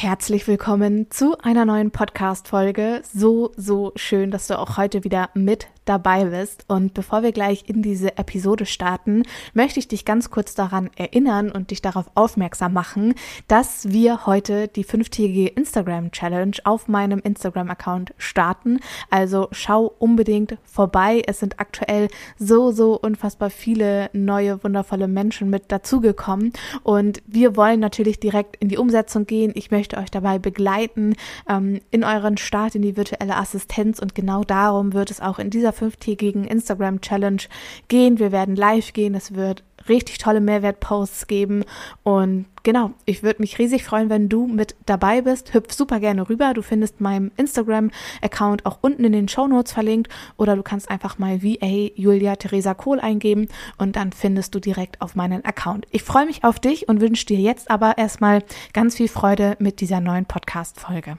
Herzlich willkommen zu einer neuen Podcast-Folge. So, so schön, dass du auch heute wieder mit dabei bist. Und bevor wir gleich in diese Episode starten, möchte ich dich ganz kurz daran erinnern und dich darauf aufmerksam machen, dass wir heute die fünftägige Instagram Challenge auf meinem Instagram-Account starten. Also schau unbedingt vorbei. Es sind aktuell so, so unfassbar viele neue, wundervolle Menschen mit dazugekommen. Und wir wollen natürlich direkt in die Umsetzung gehen. Ich möchte euch dabei begleiten ähm, in euren Start in die virtuelle Assistenz. Und genau darum wird es auch in dieser fünftägigen Instagram-Challenge gehen. Wir werden live gehen. Es wird richtig tolle Mehrwertposts geben. Und genau, ich würde mich riesig freuen, wenn du mit dabei bist. Hüpf super gerne rüber. Du findest meinen Instagram-Account auch unten in den Show Notes verlinkt. Oder du kannst einfach mal VA Julia Theresa Kohl eingeben und dann findest du direkt auf meinen Account. Ich freue mich auf dich und wünsche dir jetzt aber erstmal ganz viel Freude mit dieser neuen Podcast-Folge.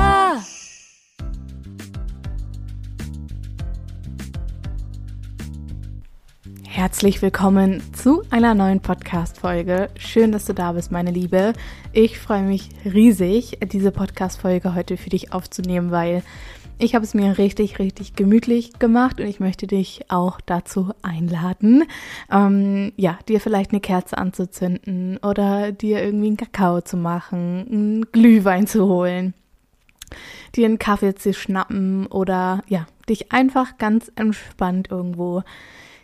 Herzlich willkommen zu einer neuen Podcast-Folge. Schön, dass du da bist, meine Liebe. Ich freue mich riesig, diese Podcast-Folge heute für dich aufzunehmen, weil ich habe es mir richtig, richtig gemütlich gemacht und ich möchte dich auch dazu einladen, ähm, ja, dir vielleicht eine Kerze anzuzünden oder dir irgendwie einen Kakao zu machen, einen Glühwein zu holen, dir einen Kaffee zu schnappen oder ja, dich einfach ganz entspannt irgendwo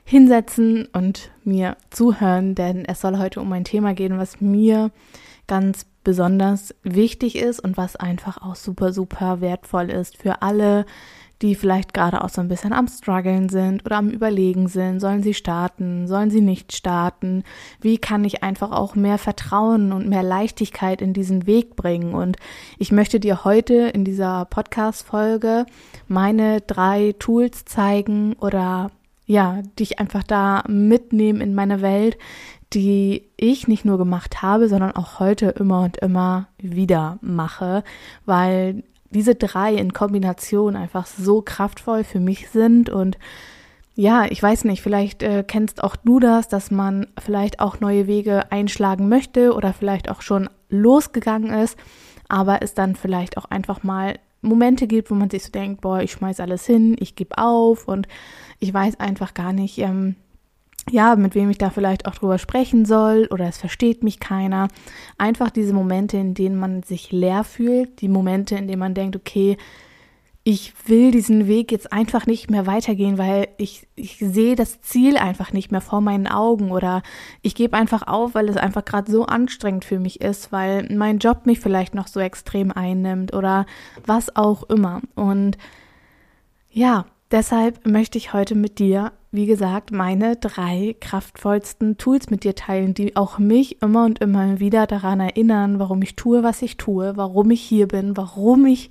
hinsetzen und mir zuhören, denn es soll heute um ein Thema gehen, was mir ganz besonders wichtig ist und was einfach auch super, super wertvoll ist für alle, die vielleicht gerade auch so ein bisschen am struggeln sind oder am überlegen sind, sollen sie starten, sollen sie nicht starten, wie kann ich einfach auch mehr Vertrauen und mehr Leichtigkeit in diesen Weg bringen? Und ich möchte dir heute in dieser Podcast Folge meine drei Tools zeigen oder ja, dich einfach da mitnehmen in meine Welt, die ich nicht nur gemacht habe, sondern auch heute immer und immer wieder mache, weil diese drei in Kombination einfach so kraftvoll für mich sind und ja, ich weiß nicht, vielleicht äh, kennst auch du das, dass man vielleicht auch neue Wege einschlagen möchte oder vielleicht auch schon losgegangen ist, aber es dann vielleicht auch einfach mal Momente gibt, wo man sich so denkt, boah, ich schmeiß alles hin, ich gebe auf und ich weiß einfach gar nicht, ähm, ja, mit wem ich da vielleicht auch drüber sprechen soll oder es versteht mich keiner. Einfach diese Momente, in denen man sich leer fühlt, die Momente, in denen man denkt, okay, ich will diesen Weg jetzt einfach nicht mehr weitergehen, weil ich, ich sehe das Ziel einfach nicht mehr vor meinen Augen oder ich gebe einfach auf, weil es einfach gerade so anstrengend für mich ist, weil mein Job mich vielleicht noch so extrem einnimmt oder was auch immer. Und ja, deshalb möchte ich heute mit dir wie gesagt, meine drei kraftvollsten Tools mit dir teilen, die auch mich immer und immer wieder daran erinnern, warum ich tue, was ich tue, warum ich hier bin, warum ich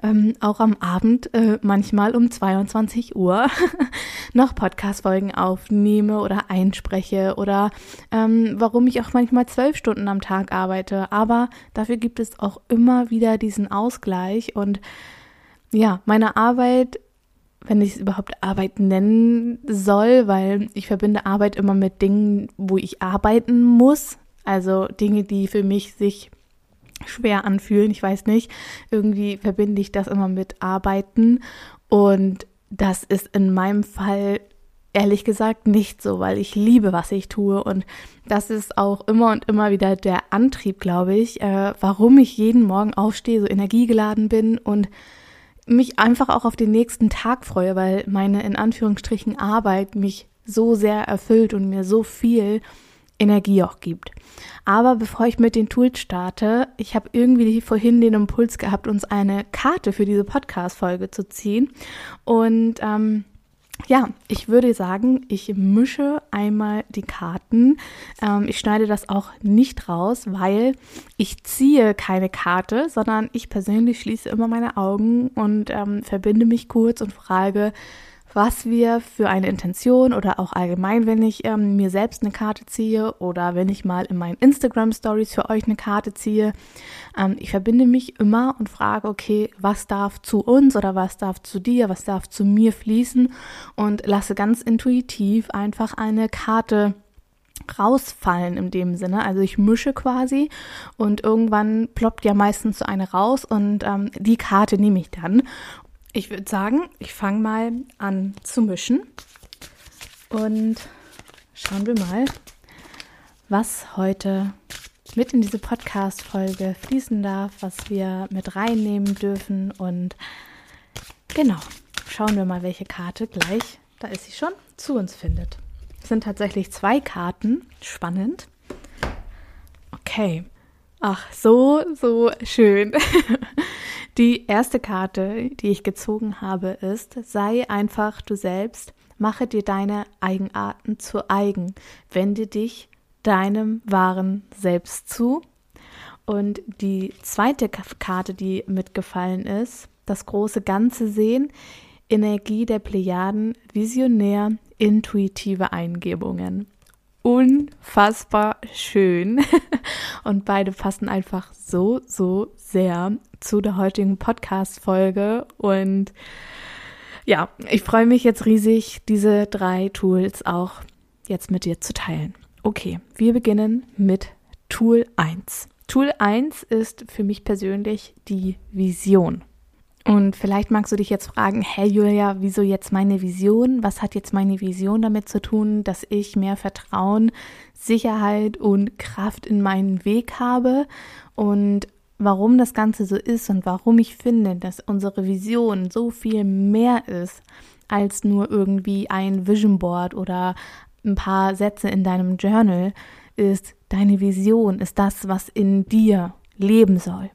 ähm, auch am Abend äh, manchmal um 22 Uhr noch Podcast-Folgen aufnehme oder einspreche oder ähm, warum ich auch manchmal zwölf Stunden am Tag arbeite. Aber dafür gibt es auch immer wieder diesen Ausgleich und ja, meine Arbeit wenn ich es überhaupt Arbeit nennen soll, weil ich verbinde Arbeit immer mit Dingen, wo ich arbeiten muss. Also Dinge, die für mich sich schwer anfühlen. Ich weiß nicht. Irgendwie verbinde ich das immer mit Arbeiten. Und das ist in meinem Fall ehrlich gesagt nicht so, weil ich liebe, was ich tue. Und das ist auch immer und immer wieder der Antrieb, glaube ich, äh, warum ich jeden Morgen aufstehe, so energiegeladen bin und mich einfach auch auf den nächsten Tag freue, weil meine in Anführungsstrichen Arbeit mich so sehr erfüllt und mir so viel Energie auch gibt. Aber bevor ich mit den Tools starte, ich habe irgendwie vorhin den Impuls gehabt, uns eine Karte für diese Podcast-Folge zu ziehen. Und ähm, ja, ich würde sagen, ich mische einmal die Karten. Ähm, ich schneide das auch nicht raus, weil ich ziehe keine Karte, sondern ich persönlich schließe immer meine Augen und ähm, verbinde mich kurz und frage, was wir für eine Intention oder auch allgemein, wenn ich ähm, mir selbst eine Karte ziehe oder wenn ich mal in meinen Instagram Stories für euch eine Karte ziehe. Ähm, ich verbinde mich immer und frage, okay, was darf zu uns oder was darf zu dir, was darf zu mir fließen und lasse ganz intuitiv einfach eine Karte rausfallen in dem Sinne. Also ich mische quasi und irgendwann ploppt ja meistens so eine raus und ähm, die Karte nehme ich dann. Ich würde sagen, ich fange mal an zu mischen und schauen wir mal, was heute mit in diese Podcast-Folge fließen darf, was wir mit reinnehmen dürfen und genau, schauen wir mal, welche Karte gleich, da ist sie schon, zu uns findet. Es sind tatsächlich zwei Karten, spannend. Okay, ach, so, so schön. Die erste Karte, die ich gezogen habe, ist, sei einfach du selbst, mache dir deine Eigenarten zu eigen, wende dich deinem wahren Selbst zu. Und die zweite Karte, die mitgefallen ist, das große Ganze sehen, Energie der Plejaden, visionär, intuitive Eingebungen unfassbar schön. Und beide passen einfach so, so sehr zu der heutigen Podcast-Folge. Und ja, ich freue mich jetzt riesig, diese drei Tools auch jetzt mit dir zu teilen. Okay, wir beginnen mit Tool 1. Tool 1 ist für mich persönlich die Vision. Und vielleicht magst du dich jetzt fragen, hey Julia, wieso jetzt meine Vision? Was hat jetzt meine Vision damit zu tun, dass ich mehr Vertrauen, Sicherheit und Kraft in meinen Weg habe? Und warum das Ganze so ist und warum ich finde, dass unsere Vision so viel mehr ist als nur irgendwie ein Vision Board oder ein paar Sätze in deinem Journal, ist deine Vision, ist das, was in dir leben soll.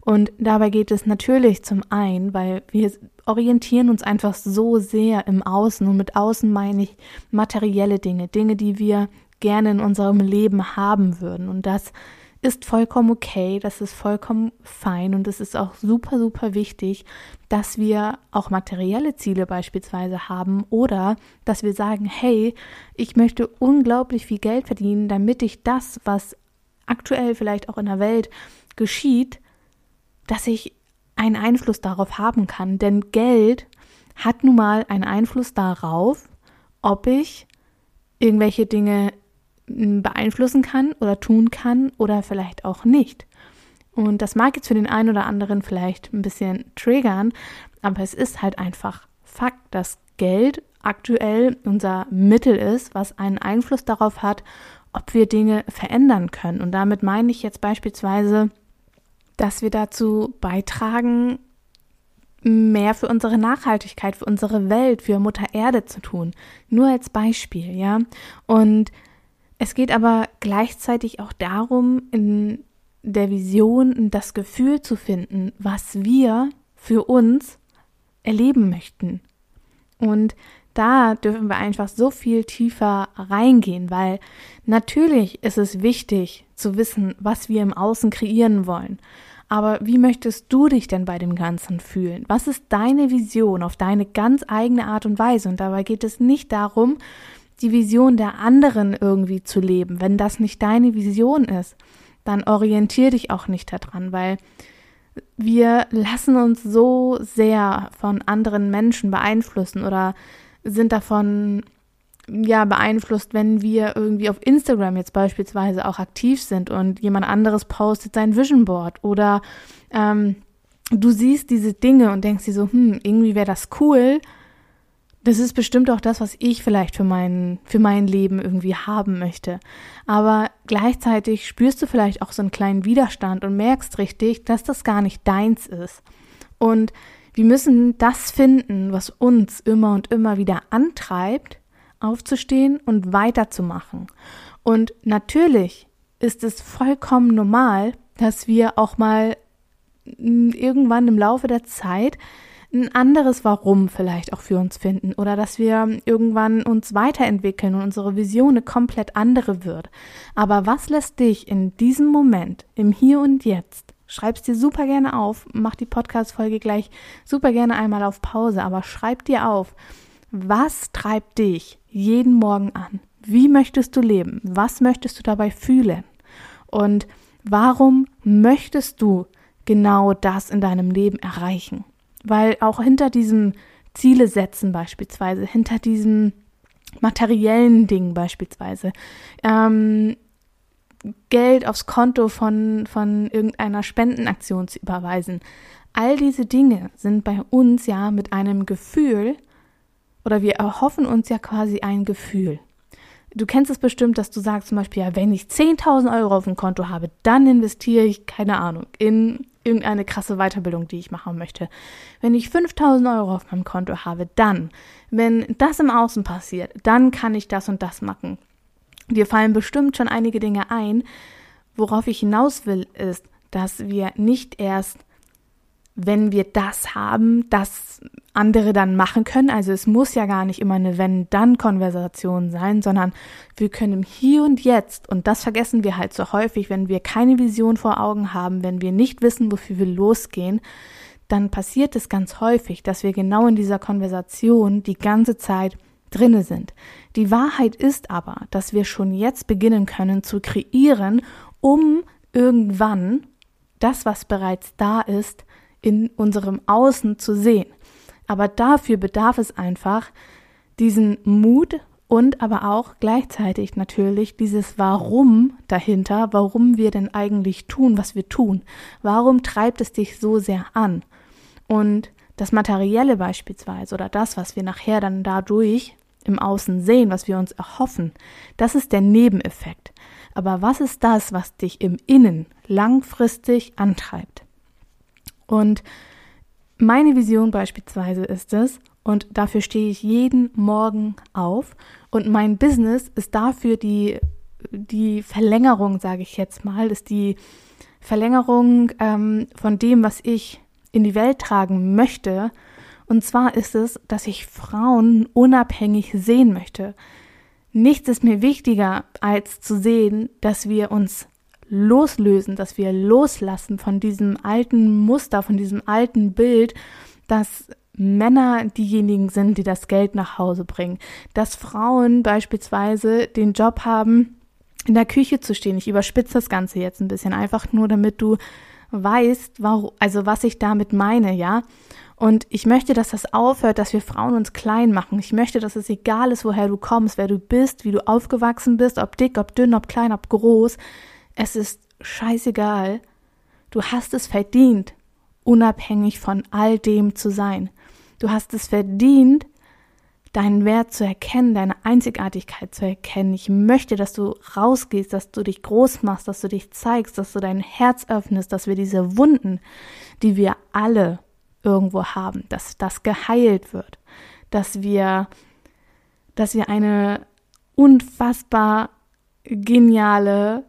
Und dabei geht es natürlich zum einen, weil wir orientieren uns einfach so sehr im Außen und mit Außen meine ich materielle Dinge, Dinge, die wir gerne in unserem Leben haben würden. Und das ist vollkommen okay, das ist vollkommen fein und es ist auch super, super wichtig, dass wir auch materielle Ziele beispielsweise haben oder dass wir sagen, hey, ich möchte unglaublich viel Geld verdienen, damit ich das, was aktuell vielleicht auch in der Welt geschieht, dass ich einen Einfluss darauf haben kann. Denn Geld hat nun mal einen Einfluss darauf, ob ich irgendwelche Dinge beeinflussen kann oder tun kann oder vielleicht auch nicht. Und das mag jetzt für den einen oder anderen vielleicht ein bisschen triggern, aber es ist halt einfach Fakt, dass Geld aktuell unser Mittel ist, was einen Einfluss darauf hat, ob wir Dinge verändern können. Und damit meine ich jetzt beispielsweise dass wir dazu beitragen, mehr für unsere Nachhaltigkeit, für unsere Welt, für Mutter Erde zu tun. Nur als Beispiel, ja. Und es geht aber gleichzeitig auch darum, in der Vision das Gefühl zu finden, was wir für uns erleben möchten. Und da dürfen wir einfach so viel tiefer reingehen, weil natürlich ist es wichtig zu wissen, was wir im Außen kreieren wollen. Aber wie möchtest du dich denn bei dem Ganzen fühlen? Was ist deine Vision auf deine ganz eigene Art und Weise? Und dabei geht es nicht darum, die Vision der anderen irgendwie zu leben. Wenn das nicht deine Vision ist, dann orientier dich auch nicht daran, weil wir lassen uns so sehr von anderen Menschen beeinflussen oder sind davon ja beeinflusst, wenn wir irgendwie auf Instagram jetzt beispielsweise auch aktiv sind und jemand anderes postet sein Vision Board oder ähm, du siehst diese Dinge und denkst dir so, hm, irgendwie wäre das cool. Das ist bestimmt auch das, was ich vielleicht für mein, für mein Leben irgendwie haben möchte. Aber gleichzeitig spürst du vielleicht auch so einen kleinen Widerstand und merkst richtig, dass das gar nicht deins ist. Und wir müssen das finden, was uns immer und immer wieder antreibt, aufzustehen und weiterzumachen. Und natürlich ist es vollkommen normal, dass wir auch mal irgendwann im Laufe der Zeit ein anderes Warum vielleicht auch für uns finden oder dass wir irgendwann uns weiterentwickeln und unsere Vision eine komplett andere wird. Aber was lässt dich in diesem Moment, im Hier und Jetzt, schreib's dir super gerne auf, mach die Podcast-Folge gleich super gerne einmal auf Pause, aber schreib dir auf, Was treibt dich jeden Morgen an? Wie möchtest du leben? Was möchtest du dabei fühlen? Und warum möchtest du genau das in deinem Leben erreichen? Weil auch hinter diesem Ziele setzen beispielsweise, hinter diesem materiellen Dingen beispielsweise, ähm, Geld aufs Konto von, von irgendeiner Spendenaktion zu überweisen. All diese Dinge sind bei uns ja mit einem Gefühl oder wir erhoffen uns ja quasi ein Gefühl. Du kennst es bestimmt, dass du sagst zum Beispiel, ja, wenn ich 10.000 Euro auf dem Konto habe, dann investiere ich, keine Ahnung, in irgendeine krasse Weiterbildung, die ich machen möchte. Wenn ich 5.000 Euro auf meinem Konto habe, dann, wenn das im Außen passiert, dann kann ich das und das machen. Dir fallen bestimmt schon einige Dinge ein. Worauf ich hinaus will, ist, dass wir nicht erst wenn wir das haben, das andere dann machen können. Also es muss ja gar nicht immer eine Wenn-Dann-Konversation sein, sondern wir können Hier und Jetzt, und das vergessen wir halt so häufig, wenn wir keine Vision vor Augen haben, wenn wir nicht wissen, wofür wir losgehen, dann passiert es ganz häufig, dass wir genau in dieser Konversation die ganze Zeit drinne sind. Die Wahrheit ist aber, dass wir schon jetzt beginnen können zu kreieren, um irgendwann das, was bereits da ist, in unserem Außen zu sehen. Aber dafür bedarf es einfach diesen Mut und aber auch gleichzeitig natürlich dieses Warum dahinter, warum wir denn eigentlich tun, was wir tun. Warum treibt es dich so sehr an? Und das Materielle beispielsweise oder das, was wir nachher dann dadurch im Außen sehen, was wir uns erhoffen, das ist der Nebeneffekt. Aber was ist das, was dich im Innen langfristig antreibt? Und meine Vision beispielsweise ist es, und dafür stehe ich jeden Morgen auf. Und mein Business ist dafür die, die Verlängerung, sage ich jetzt mal, ist die Verlängerung ähm, von dem, was ich in die Welt tragen möchte. Und zwar ist es, dass ich Frauen unabhängig sehen möchte. Nichts ist mir wichtiger, als zu sehen, dass wir uns loslösen, dass wir loslassen von diesem alten Muster, von diesem alten Bild, dass Männer diejenigen sind, die das Geld nach Hause bringen, dass Frauen beispielsweise den Job haben, in der Küche zu stehen. Ich überspitze das Ganze jetzt ein bisschen, einfach nur damit du weißt, warum, also was ich damit meine, ja. Und ich möchte, dass das aufhört, dass wir Frauen uns klein machen. Ich möchte, dass es egal ist, woher du kommst, wer du bist, wie du aufgewachsen bist, ob dick, ob dünn, ob klein, ob groß. Es ist scheißegal. Du hast es verdient, unabhängig von all dem zu sein. Du hast es verdient, deinen Wert zu erkennen, deine Einzigartigkeit zu erkennen. Ich möchte, dass du rausgehst, dass du dich groß machst, dass du dich zeigst, dass du dein Herz öffnest, dass wir diese Wunden, die wir alle irgendwo haben, dass das geheilt wird, dass wir, dass wir eine unfassbar geniale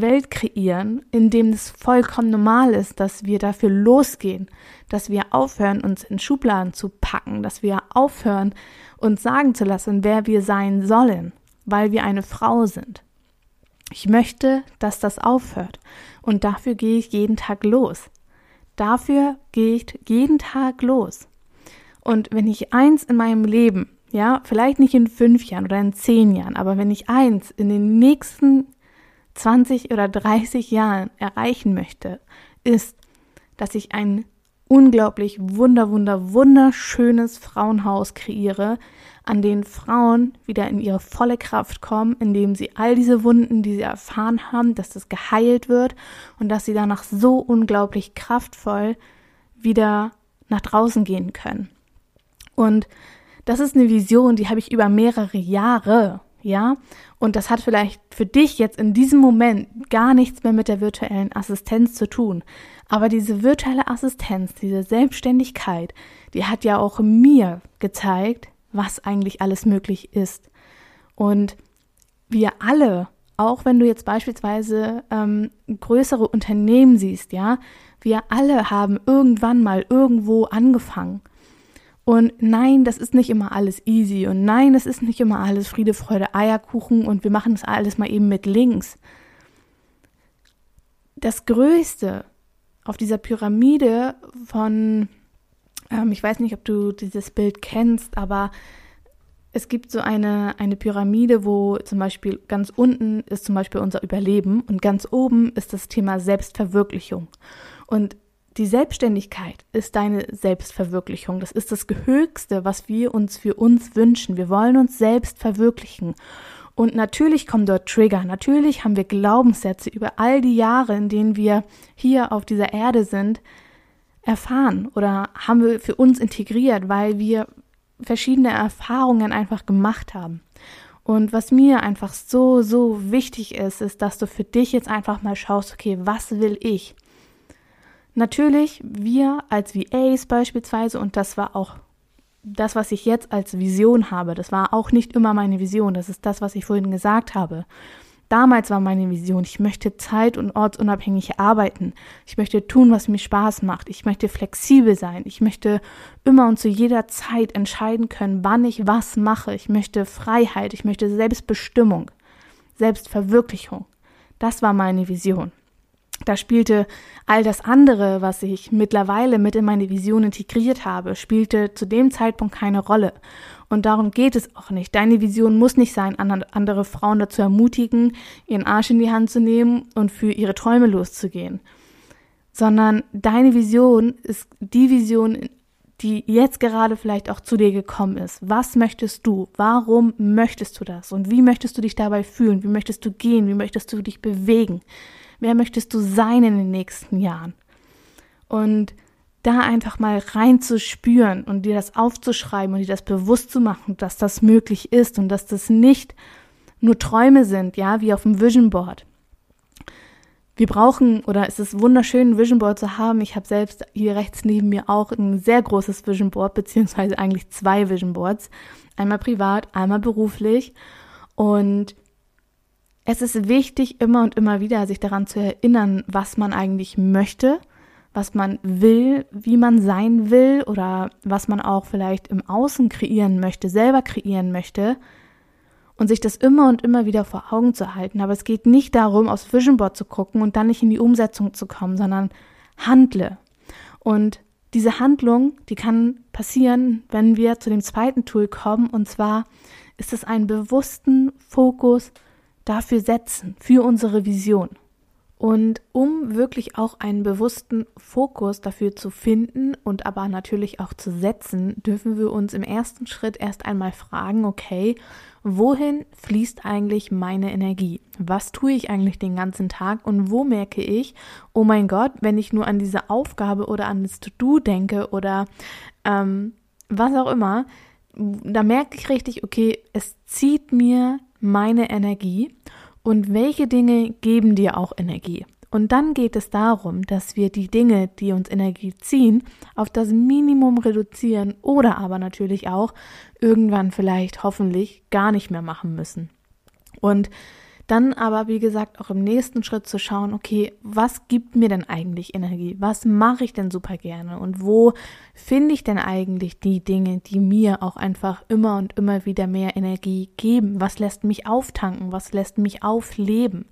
Welt kreieren, in dem es vollkommen normal ist, dass wir dafür losgehen, dass wir aufhören, uns in Schubladen zu packen, dass wir aufhören, uns sagen zu lassen, wer wir sein sollen, weil wir eine Frau sind. Ich möchte, dass das aufhört und dafür gehe ich jeden Tag los. Dafür gehe ich jeden Tag los. Und wenn ich eins in meinem Leben, ja, vielleicht nicht in fünf Jahren oder in zehn Jahren, aber wenn ich eins in den nächsten 20 oder 30 Jahren erreichen möchte, ist, dass ich ein unglaublich wunder, wunder, wunderschönes Frauenhaus kreiere, an dem Frauen wieder in ihre volle Kraft kommen, indem sie all diese Wunden, die sie erfahren haben, dass das geheilt wird und dass sie danach so unglaublich kraftvoll wieder nach draußen gehen können. Und das ist eine Vision, die habe ich über mehrere Jahre ja? Und das hat vielleicht für dich jetzt in diesem Moment gar nichts mehr mit der virtuellen Assistenz zu tun. Aber diese virtuelle Assistenz, diese Selbstständigkeit, die hat ja auch mir gezeigt, was eigentlich alles möglich ist. Und wir alle, auch wenn du jetzt beispielsweise ähm, größere Unternehmen siehst, ja, wir alle haben irgendwann mal irgendwo angefangen. Und nein, das ist nicht immer alles easy. Und nein, das ist nicht immer alles Friede, Freude, Eierkuchen und wir machen das alles mal eben mit links. Das Größte auf dieser Pyramide von Ähm, ich weiß nicht, ob du dieses Bild kennst, aber es gibt so eine, eine Pyramide, wo zum Beispiel ganz unten ist zum Beispiel unser Überleben und ganz oben ist das Thema Selbstverwirklichung. Und die Selbstständigkeit ist deine Selbstverwirklichung. Das ist das Höchste, was wir uns für uns wünschen. Wir wollen uns selbst verwirklichen. Und natürlich kommen dort Trigger. Natürlich haben wir Glaubenssätze über all die Jahre, in denen wir hier auf dieser Erde sind, erfahren oder haben wir für uns integriert, weil wir verschiedene Erfahrungen einfach gemacht haben. Und was mir einfach so, so wichtig ist, ist, dass du für dich jetzt einfach mal schaust, okay, was will ich? Natürlich, wir als VAs beispielsweise, und das war auch das, was ich jetzt als Vision habe, das war auch nicht immer meine Vision, das ist das, was ich vorhin gesagt habe. Damals war meine Vision, ich möchte zeit- und ortsunabhängig arbeiten. Ich möchte tun, was mir Spaß macht. Ich möchte flexibel sein. Ich möchte immer und zu jeder Zeit entscheiden können, wann ich was mache. Ich möchte Freiheit. Ich möchte Selbstbestimmung, Selbstverwirklichung. Das war meine Vision. Da spielte all das andere, was ich mittlerweile mit in meine Vision integriert habe, spielte zu dem Zeitpunkt keine Rolle. Und darum geht es auch nicht. Deine Vision muss nicht sein, andere Frauen dazu ermutigen, ihren Arsch in die Hand zu nehmen und für ihre Träume loszugehen. Sondern deine Vision ist die Vision, die jetzt gerade vielleicht auch zu dir gekommen ist. Was möchtest du? Warum möchtest du das? Und wie möchtest du dich dabei fühlen? Wie möchtest du gehen? Wie möchtest du dich bewegen? Wer möchtest du sein in den nächsten Jahren? Und da einfach mal reinzuspüren und dir das aufzuschreiben und dir das bewusst zu machen, dass das möglich ist und dass das nicht nur Träume sind, ja, wie auf dem Vision Board. Wir brauchen, oder es ist wunderschön, ein Vision Board zu haben. Ich habe selbst hier rechts neben mir auch ein sehr großes Vision Board, beziehungsweise eigentlich zwei Vision Boards. Einmal privat, einmal beruflich. Und es ist wichtig, immer und immer wieder sich daran zu erinnern, was man eigentlich möchte, was man will, wie man sein will oder was man auch vielleicht im Außen kreieren möchte, selber kreieren möchte und sich das immer und immer wieder vor Augen zu halten. Aber es geht nicht darum, aufs Vision Board zu gucken und dann nicht in die Umsetzung zu kommen, sondern handle. Und diese Handlung, die kann passieren, wenn wir zu dem zweiten Tool kommen, und zwar ist es einen bewussten Fokus dafür setzen, für unsere Vision. Und um wirklich auch einen bewussten Fokus dafür zu finden und aber natürlich auch zu setzen, dürfen wir uns im ersten Schritt erst einmal fragen, okay, wohin fließt eigentlich meine Energie? Was tue ich eigentlich den ganzen Tag und wo merke ich, oh mein Gott, wenn ich nur an diese Aufgabe oder an das To-Do denke oder ähm, was auch immer, da merke ich richtig, okay, es zieht mir meine Energie und welche Dinge geben dir auch Energie. Und dann geht es darum, dass wir die Dinge, die uns Energie ziehen, auf das Minimum reduzieren oder aber natürlich auch irgendwann vielleicht hoffentlich gar nicht mehr machen müssen. Und dann aber, wie gesagt, auch im nächsten Schritt zu schauen, okay, was gibt mir denn eigentlich Energie? Was mache ich denn super gerne? Und wo finde ich denn eigentlich die Dinge, die mir auch einfach immer und immer wieder mehr Energie geben? Was lässt mich auftanken? Was lässt mich aufleben?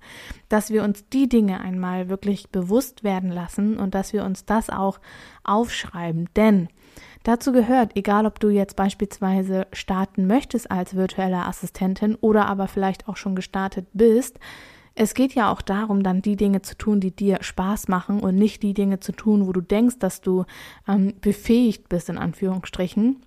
Dass wir uns die Dinge einmal wirklich bewusst werden lassen und dass wir uns das auch aufschreiben. Denn Dazu gehört, egal ob du jetzt beispielsweise starten möchtest als virtuelle Assistentin oder aber vielleicht auch schon gestartet bist, es geht ja auch darum, dann die Dinge zu tun, die dir Spaß machen und nicht die Dinge zu tun, wo du denkst, dass du ähm, befähigt bist, in Anführungsstrichen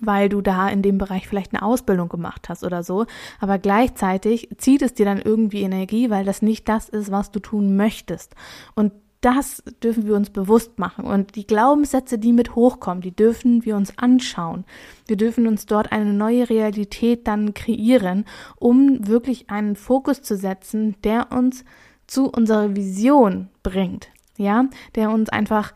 weil du da in dem Bereich vielleicht eine Ausbildung gemacht hast oder so. Aber gleichzeitig zieht es dir dann irgendwie Energie, weil das nicht das ist, was du tun möchtest. Und das dürfen wir uns bewusst machen. Und die Glaubenssätze, die mit hochkommen, die dürfen wir uns anschauen. Wir dürfen uns dort eine neue Realität dann kreieren, um wirklich einen Fokus zu setzen, der uns zu unserer Vision bringt. Ja, der uns einfach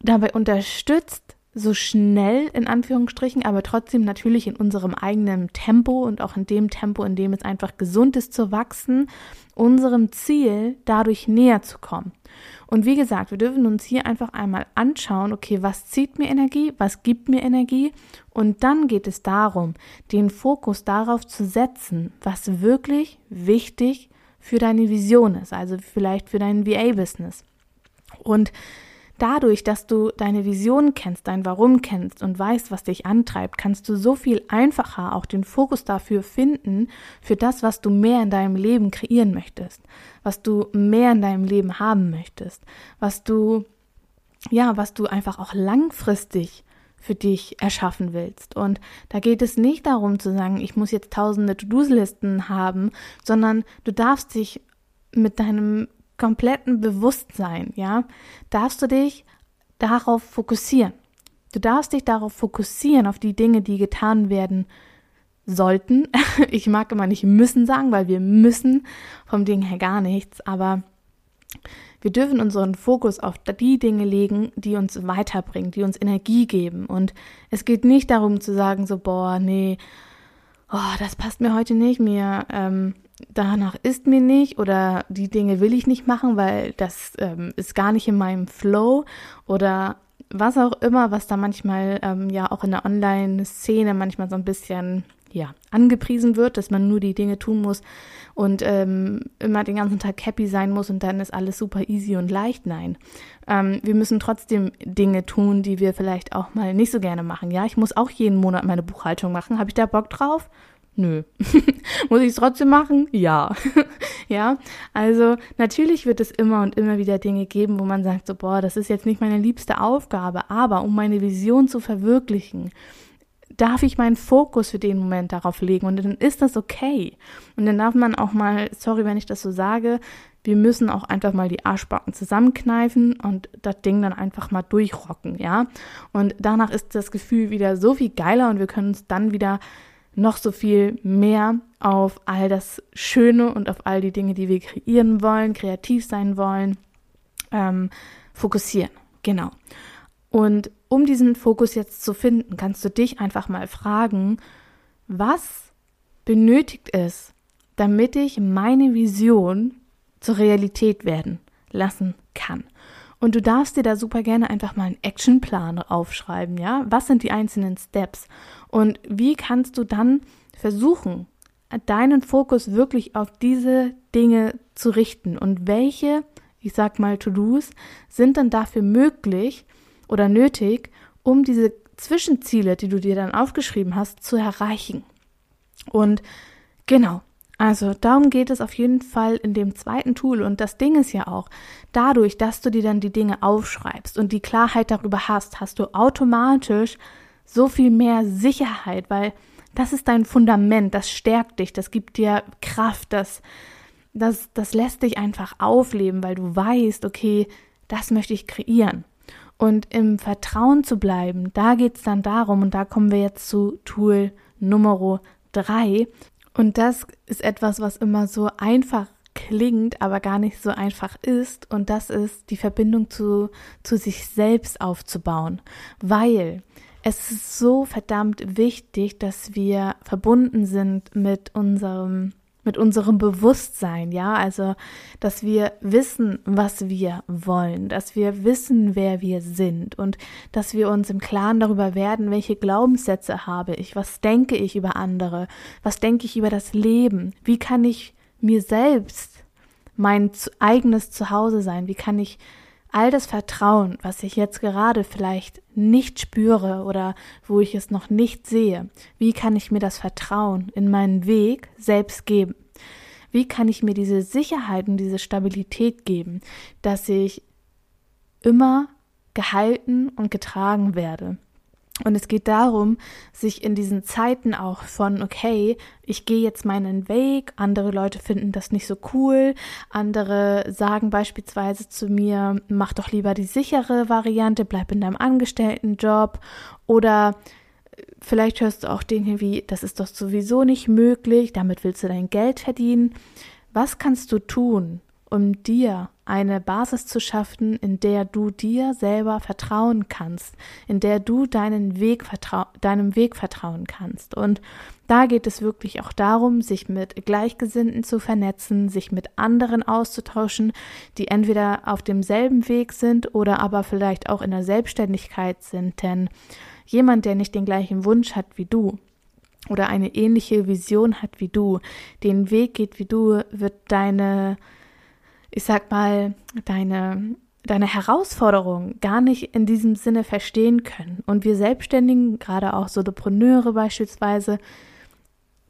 dabei unterstützt, so schnell in Anführungsstrichen, aber trotzdem natürlich in unserem eigenen Tempo und auch in dem Tempo, in dem es einfach gesund ist zu wachsen, unserem Ziel dadurch näher zu kommen. Und wie gesagt, wir dürfen uns hier einfach einmal anschauen, okay, was zieht mir Energie, was gibt mir Energie und dann geht es darum, den Fokus darauf zu setzen, was wirklich wichtig für deine Vision ist, also vielleicht für dein VA-Business. Und dadurch, dass du deine Vision kennst, dein Warum kennst und weißt, was dich antreibt, kannst du so viel einfacher auch den Fokus dafür finden, für das, was du mehr in deinem Leben kreieren möchtest, was du mehr in deinem Leben haben möchtest, was du, ja, was du einfach auch langfristig für dich erschaffen willst. Und da geht es nicht darum zu sagen, ich muss jetzt tausende To-Do-Listen haben, sondern du darfst dich mit deinem kompletten Bewusstsein, ja, darfst du dich darauf fokussieren. Du darfst dich darauf fokussieren, auf die Dinge, die getan werden sollten. Ich mag immer nicht müssen sagen, weil wir müssen vom Ding her gar nichts, aber wir dürfen unseren Fokus auf die Dinge legen, die uns weiterbringen, die uns Energie geben. Und es geht nicht darum zu sagen, so, boah, nee, oh, das passt mir heute nicht, mir ähm, danach ist mir nicht oder die Dinge will ich nicht machen, weil das ähm, ist gar nicht in meinem Flow oder was auch immer, was da manchmal ähm, ja auch in der Online-Szene manchmal so ein bisschen ja angepriesen wird, dass man nur die Dinge tun muss und ähm, immer den ganzen Tag happy sein muss und dann ist alles super easy und leicht. Nein, ähm, wir müssen trotzdem Dinge tun, die wir vielleicht auch mal nicht so gerne machen. Ja, ich muss auch jeden Monat meine Buchhaltung machen. Habe ich da Bock drauf? Nö. Muss ich es trotzdem machen? Ja. ja. Also natürlich wird es immer und immer wieder Dinge geben, wo man sagt, so, boah, das ist jetzt nicht meine liebste Aufgabe, aber um meine Vision zu verwirklichen, darf ich meinen Fokus für den Moment darauf legen und dann ist das okay. Und dann darf man auch mal, sorry, wenn ich das so sage, wir müssen auch einfach mal die Arschbacken zusammenkneifen und das Ding dann einfach mal durchrocken, ja. Und danach ist das Gefühl wieder so viel geiler und wir können uns dann wieder noch so viel mehr auf all das Schöne und auf all die Dinge, die wir kreieren wollen, kreativ sein wollen, ähm, fokussieren. Genau. Und um diesen Fokus jetzt zu finden, kannst du dich einfach mal fragen, was benötigt es, damit ich meine Vision zur Realität werden lassen kann? Und du darfst dir da super gerne einfach mal einen Actionplan aufschreiben, ja? Was sind die einzelnen Steps? Und wie kannst du dann versuchen, deinen Fokus wirklich auf diese Dinge zu richten? Und welche, ich sag mal, To-Dos sind dann dafür möglich oder nötig, um diese Zwischenziele, die du dir dann aufgeschrieben hast, zu erreichen? Und genau, also darum geht es auf jeden Fall in dem zweiten Tool. Und das Ding ist ja auch, dadurch, dass du dir dann die Dinge aufschreibst und die Klarheit darüber hast, hast du automatisch so viel mehr Sicherheit, weil das ist dein Fundament, das stärkt dich, das gibt dir Kraft, das, das, das lässt dich einfach aufleben, weil du weißt, okay, das möchte ich kreieren. Und im Vertrauen zu bleiben, da geht es dann darum, und da kommen wir jetzt zu Tool Nummer drei, und das ist etwas, was immer so einfach klingt, aber gar nicht so einfach ist. Und das ist die Verbindung zu, zu sich selbst aufzubauen. Weil es ist so verdammt wichtig, dass wir verbunden sind mit unserem mit unserem Bewusstsein, ja, also, dass wir wissen, was wir wollen, dass wir wissen, wer wir sind und dass wir uns im Klaren darüber werden, welche Glaubenssätze habe ich, was denke ich über andere, was denke ich über das Leben, wie kann ich mir selbst mein eigenes Zuhause sein, wie kann ich all das Vertrauen, was ich jetzt gerade vielleicht nicht spüre oder wo ich es noch nicht sehe, wie kann ich mir das Vertrauen in meinen Weg selbst geben? Wie kann ich mir diese Sicherheit und diese Stabilität geben, dass ich immer gehalten und getragen werde? Und es geht darum, sich in diesen Zeiten auch von, okay, ich gehe jetzt meinen Weg, andere Leute finden das nicht so cool, andere sagen beispielsweise zu mir, mach doch lieber die sichere Variante, bleib in deinem Angestelltenjob oder vielleicht hörst du auch Dinge wie, das ist doch sowieso nicht möglich, damit willst du dein Geld verdienen. Was kannst du tun, um dir eine Basis zu schaffen, in der du dir selber vertrauen kannst, in der du deinen Weg deinem Weg vertrauen kannst. Und da geht es wirklich auch darum, sich mit Gleichgesinnten zu vernetzen, sich mit anderen auszutauschen, die entweder auf demselben Weg sind oder aber vielleicht auch in der Selbstständigkeit sind. Denn jemand, der nicht den gleichen Wunsch hat wie du, oder eine ähnliche Vision hat wie du, den Weg geht wie du, wird deine ich sag mal, deine deine Herausforderungen gar nicht in diesem Sinne verstehen können. Und wir Selbstständigen, gerade auch Solopreneure beispielsweise,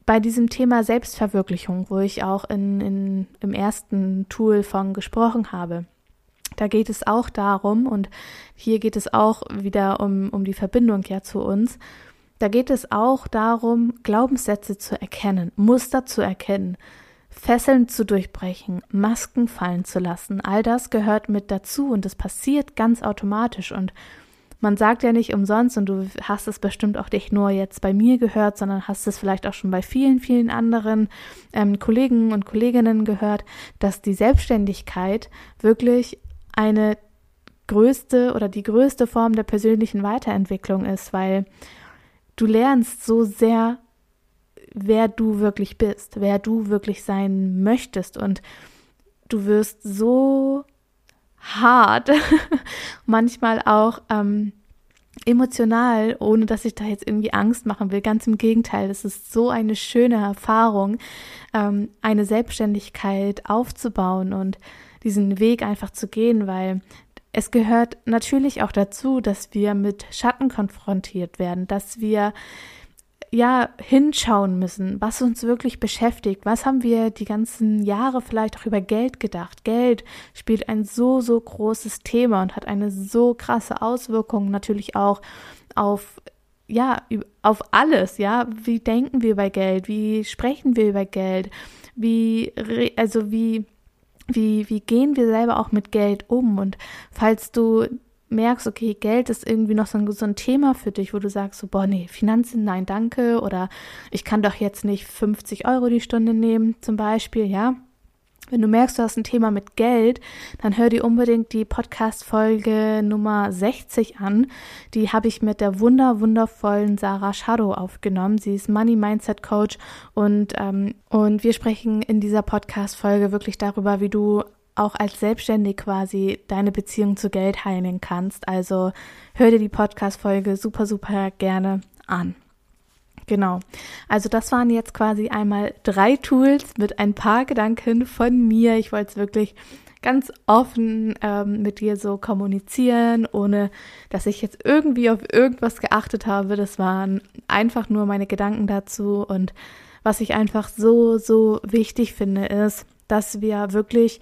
bei diesem Thema Selbstverwirklichung, wo ich auch in, in, im ersten Tool von gesprochen habe, da geht es auch darum, und hier geht es auch wieder um, um die Verbindung ja zu uns, da geht es auch darum, Glaubenssätze zu erkennen, Muster zu erkennen, Fesseln zu durchbrechen, Masken fallen zu lassen. All das gehört mit dazu und es passiert ganz automatisch. Und man sagt ja nicht umsonst, und du hast es bestimmt auch nicht nur jetzt bei mir gehört, sondern hast es vielleicht auch schon bei vielen, vielen anderen ähm, Kollegen und Kolleginnen gehört, dass die Selbstständigkeit wirklich eine größte oder die größte Form der persönlichen Weiterentwicklung ist, weil du lernst so sehr wer du wirklich bist, wer du wirklich sein möchtest. Und du wirst so hart, manchmal auch ähm, emotional, ohne dass ich da jetzt irgendwie Angst machen will. Ganz im Gegenteil, es ist so eine schöne Erfahrung, ähm, eine Selbstständigkeit aufzubauen und diesen Weg einfach zu gehen, weil es gehört natürlich auch dazu, dass wir mit Schatten konfrontiert werden, dass wir ja hinschauen müssen, was uns wirklich beschäftigt. Was haben wir die ganzen Jahre vielleicht auch über Geld gedacht? Geld spielt ein so, so großes Thema und hat eine so krasse Auswirkung natürlich auch auf ja, auf alles, ja. Wie denken wir über Geld? Wie sprechen wir über Geld? Wie, also wie, wie, wie gehen wir selber auch mit Geld um? Und falls du merkst, okay, Geld ist irgendwie noch so ein, so ein Thema für dich, wo du sagst, so, boah, nee, Finanzen, nein, danke, oder ich kann doch jetzt nicht 50 Euro die Stunde nehmen, zum Beispiel, ja. Wenn du merkst, du hast ein Thema mit Geld, dann hör dir unbedingt die Podcast-Folge Nummer 60 an. Die habe ich mit der wunder, wundervollen Sarah Shadow aufgenommen. Sie ist Money Mindset Coach und, ähm, und wir sprechen in dieser Podcast-Folge wirklich darüber, wie du auch als Selbstständig quasi deine Beziehung zu Geld heilen kannst. Also hör dir die Podcast-Folge super, super gerne an. Genau. Also das waren jetzt quasi einmal drei Tools mit ein paar Gedanken von mir. Ich wollte es wirklich ganz offen ähm, mit dir so kommunizieren, ohne dass ich jetzt irgendwie auf irgendwas geachtet habe. Das waren einfach nur meine Gedanken dazu. Und was ich einfach so, so wichtig finde, ist, dass wir wirklich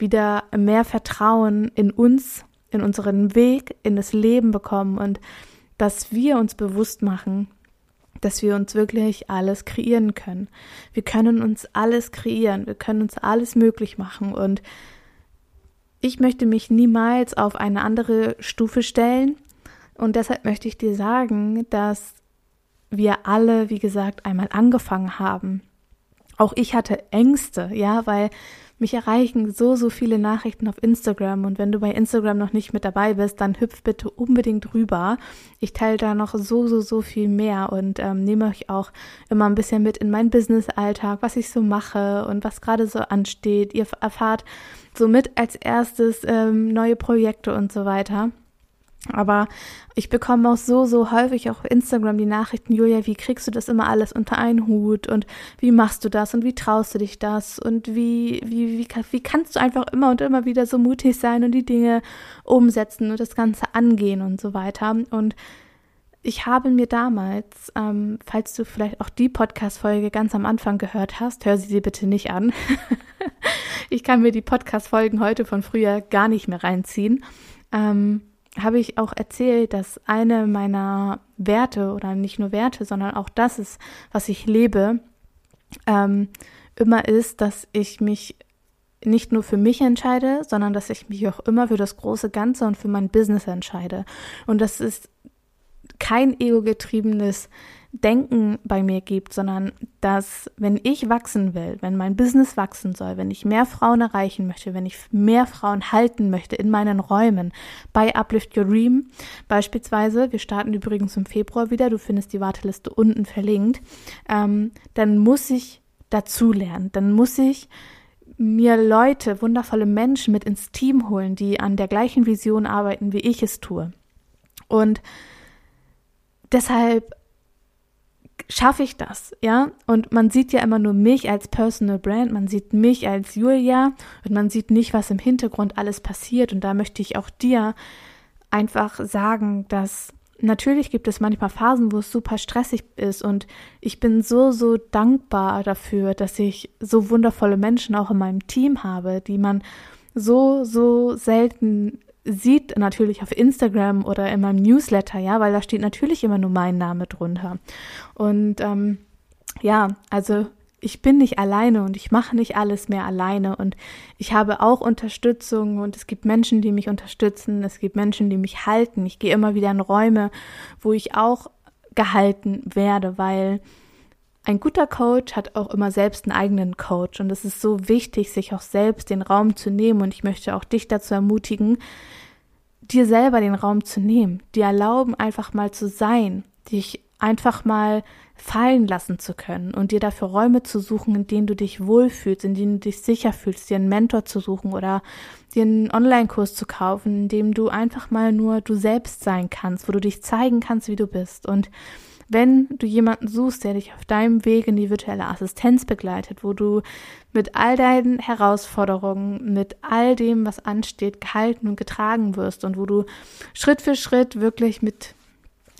wieder mehr Vertrauen in uns, in unseren Weg, in das Leben bekommen und dass wir uns bewusst machen, dass wir uns wirklich alles kreieren können. Wir können uns alles kreieren, wir können uns alles möglich machen und ich möchte mich niemals auf eine andere Stufe stellen und deshalb möchte ich dir sagen, dass wir alle, wie gesagt, einmal angefangen haben. Auch ich hatte Ängste, ja, weil mich erreichen so, so viele Nachrichten auf Instagram und wenn du bei Instagram noch nicht mit dabei bist, dann hüpf bitte unbedingt rüber. Ich teile da noch so, so, so viel mehr und ähm, nehme euch auch immer ein bisschen mit in meinen Business-Alltag, was ich so mache und was gerade so ansteht. Ihr erfahrt somit als erstes ähm, neue Projekte und so weiter. Aber ich bekomme auch so, so häufig auf Instagram die Nachrichten, Julia, wie kriegst du das immer alles unter einen Hut und wie machst du das und wie traust du dich das und wie, wie, wie, wie kannst du einfach immer und immer wieder so mutig sein und die Dinge umsetzen und das Ganze angehen und so weiter. Und ich habe mir damals, ähm, falls du vielleicht auch die Podcast-Folge ganz am Anfang gehört hast, hör sie dir bitte nicht an. ich kann mir die Podcast-Folgen heute von früher gar nicht mehr reinziehen. Ähm, habe ich auch erzählt, dass eine meiner Werte oder nicht nur Werte, sondern auch das ist, was ich lebe, ähm, immer ist, dass ich mich nicht nur für mich entscheide, sondern dass ich mich auch immer für das große Ganze und für mein Business entscheide. Und das ist kein ego-getriebenes Denken bei mir gibt, sondern dass, wenn ich wachsen will, wenn mein Business wachsen soll, wenn ich mehr Frauen erreichen möchte, wenn ich mehr Frauen halten möchte in meinen Räumen, bei Uplift Your Dream beispielsweise, wir starten übrigens im Februar wieder, du findest die Warteliste unten verlinkt, ähm, dann muss ich dazulernen, dann muss ich mir Leute, wundervolle Menschen mit ins Team holen, die an der gleichen Vision arbeiten, wie ich es tue. Und deshalb schaffe ich das, ja? Und man sieht ja immer nur mich als Personal Brand, man sieht mich als Julia und man sieht nicht, was im Hintergrund alles passiert. Und da möchte ich auch dir einfach sagen, dass natürlich gibt es manchmal Phasen, wo es super stressig ist und ich bin so, so dankbar dafür, dass ich so wundervolle Menschen auch in meinem Team habe, die man so, so selten sieht natürlich auf Instagram oder in meinem Newsletter, ja, weil da steht natürlich immer nur mein Name drunter. Und ähm, ja, also ich bin nicht alleine und ich mache nicht alles mehr alleine und ich habe auch Unterstützung und es gibt Menschen, die mich unterstützen, es gibt Menschen, die mich halten. Ich gehe immer wieder in Räume, wo ich auch gehalten werde, weil ein guter Coach hat auch immer selbst einen eigenen Coach und es ist so wichtig, sich auch selbst den Raum zu nehmen und ich möchte auch dich dazu ermutigen, dir selber den Raum zu nehmen, dir erlauben, einfach mal zu sein, dich einfach mal fallen lassen zu können und dir dafür Räume zu suchen, in denen du dich wohlfühlst, in denen du dich sicher fühlst, dir einen Mentor zu suchen oder dir einen Online-Kurs zu kaufen, in dem du einfach mal nur du selbst sein kannst, wo du dich zeigen kannst, wie du bist. Und wenn du jemanden suchst, der dich auf deinem Weg in die virtuelle Assistenz begleitet, wo du mit all deinen Herausforderungen, mit all dem, was ansteht, gehalten und getragen wirst und wo du Schritt für Schritt wirklich mit,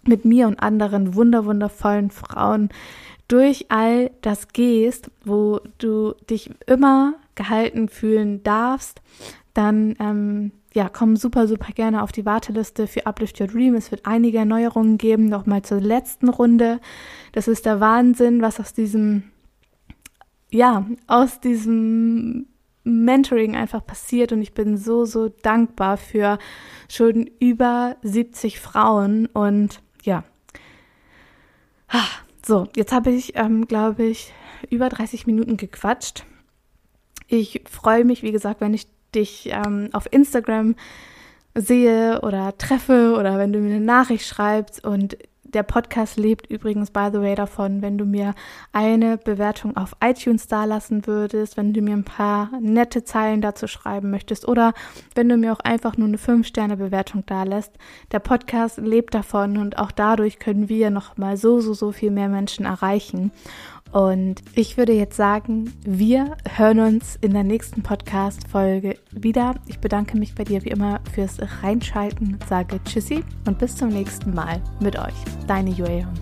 mit mir und anderen wunderwundervollen Frauen durch all das gehst, wo du dich immer gehalten fühlen darfst, dann ähm, ja, komm super, super gerne auf die Warteliste für Uplift Your Dream. Es wird einige Erneuerungen geben. Nochmal zur letzten Runde. Das ist der Wahnsinn, was aus diesem, ja, aus diesem Mentoring einfach passiert. Und ich bin so, so dankbar für schon über 70 Frauen. Und ja. So, jetzt habe ich, ähm, glaube ich, über 30 Minuten gequatscht. Ich freue mich, wie gesagt, wenn ich dich ähm, auf Instagram sehe oder treffe oder wenn du mir eine Nachricht schreibst und der Podcast lebt übrigens, by the way, davon, wenn du mir eine Bewertung auf iTunes dalassen würdest, wenn du mir ein paar nette Zeilen dazu schreiben möchtest oder wenn du mir auch einfach nur eine 5-Sterne-Bewertung dalässt. Der Podcast lebt davon und auch dadurch können wir noch mal so, so, so viel mehr Menschen erreichen. Und ich würde jetzt sagen, wir hören uns in der nächsten Podcast-Folge wieder. Ich bedanke mich bei dir wie immer fürs Reinschalten, sage Tschüssi und bis zum nächsten Mal mit euch. Deine Julia.